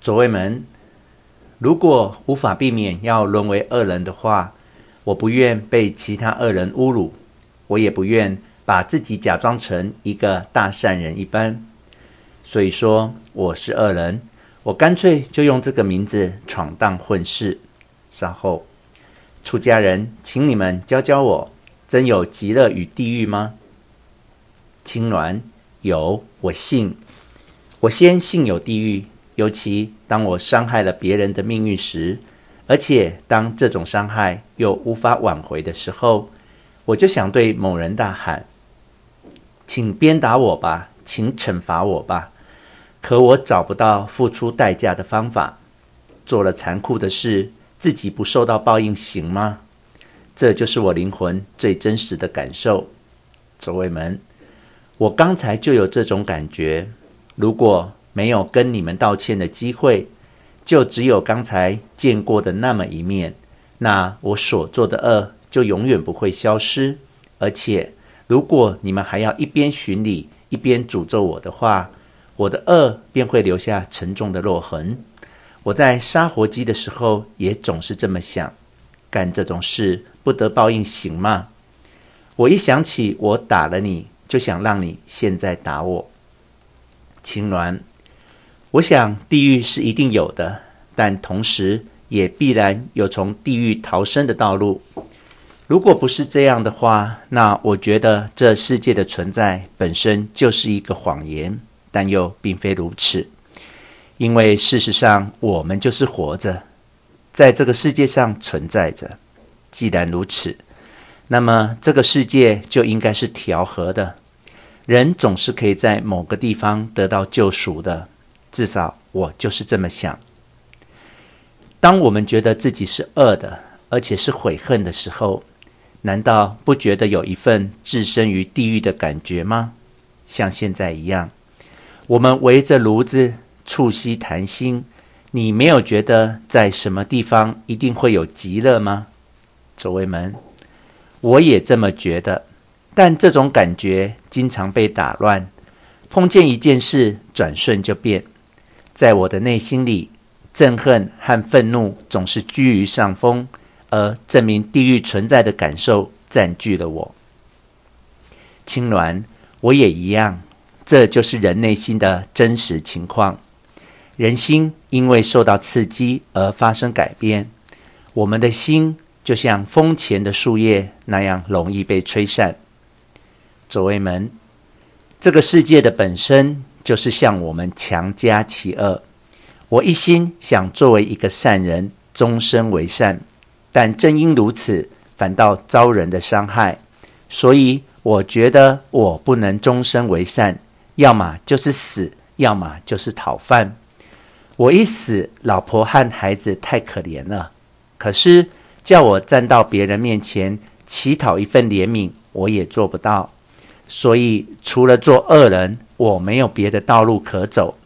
左卫门，如果无法避免要沦为恶人的话，我不愿被其他恶人侮辱，我也不愿把自己假装成一个大善人一般。所以说我是恶人，我干脆就用这个名字闯荡混世。稍后，出家人，请你们教教我，真有极乐与地狱吗？青鸾，有，我信。我先信有地狱。尤其当我伤害了别人的命运时，而且当这种伤害又无法挽回的时候，我就想对某人大喊：“请鞭打我吧，请惩罚我吧。”可我找不到付出代价的方法。做了残酷的事，自己不受到报应行吗？这就是我灵魂最真实的感受。左卫门，我刚才就有这种感觉。如果没有跟你们道歉的机会，就只有刚才见过的那么一面。那我所做的恶就永远不会消失。而且，如果你们还要一边巡礼一边诅咒我的话，我的恶便会留下沉重的落痕。我在杀活鸡的时候也总是这么想：干这种事不得报应行吗？我一想起我打了你，就想让你现在打我。青鸾。我想地狱是一定有的，但同时也必然有从地狱逃生的道路。如果不是这样的话，那我觉得这世界的存在本身就是一个谎言。但又并非如此，因为事实上我们就是活着，在这个世界上存在着。既然如此，那么这个世界就应该是调和的，人总是可以在某个地方得到救赎的。至少我就是这么想。当我们觉得自己是恶的，而且是悔恨的时候，难道不觉得有一份置身于地狱的感觉吗？像现在一样，我们围着炉子促膝谈心，你没有觉得在什么地方一定会有极乐吗？左卫门，我也这么觉得，但这种感觉经常被打乱，碰见一件事，转瞬就变。在我的内心里，憎恨和愤怒总是居于上风，而证明地狱存在的感受占据了我。青鸾，我也一样，这就是人内心的真实情况。人心因为受到刺激而发生改变，我们的心就像风前的树叶那样容易被吹散。左卫门，这个世界的本身。就是向我们强加其恶。我一心想作为一个善人，终身为善，但正因如此，反倒遭人的伤害。所以我觉得我不能终身为善，要么就是死，要么就是讨饭。我一死，老婆和孩子太可怜了。可是叫我站到别人面前乞讨一份怜悯，我也做不到。所以除了做恶人，我没有别的道路可走，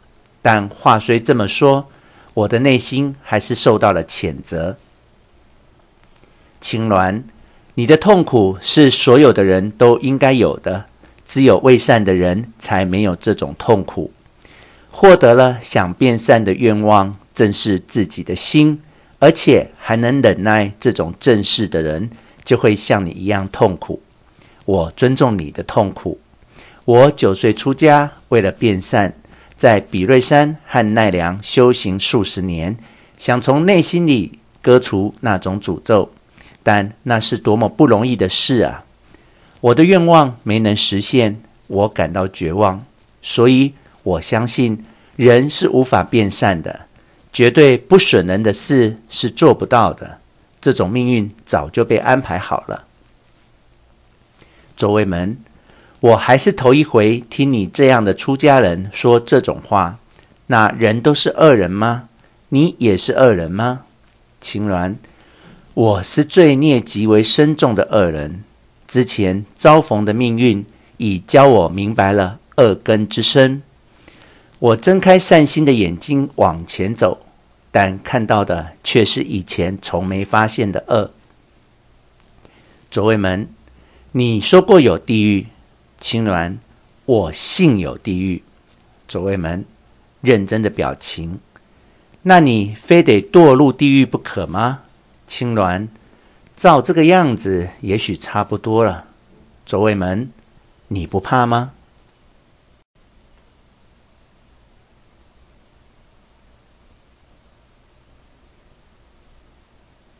但话虽这么说，我的内心还是受到了谴责。青鸾，你的痛苦是所有的人都应该有的，只有为善的人才没有这种痛苦。获得了想变善的愿望，正是自己的心，而且还能忍耐这种正事的人，就会像你一样痛苦。我尊重你的痛苦。我九岁出家，为了变善，在比瑞山和奈良修行数十年，想从内心里割除那种诅咒，但那是多么不容易的事啊！我的愿望没能实现，我感到绝望。所以我相信人是无法变善的，绝对不损人的事是做不到的。这种命运早就被安排好了。左卫门。我还是头一回听你这样的出家人说这种话。那人都是恶人吗？你也是恶人吗？青鸾，我是罪孽极为深重的恶人。之前遭逢的命运已教我明白了恶根之深。我睁开善心的眼睛往前走，但看到的却是以前从没发现的恶。左卫门，你说过有地狱。青鸾，我信有地狱。左卫门，认真的表情。那你非得堕入地狱不可吗？青鸾，照这个样子，也许差不多了。左卫门，你不怕吗？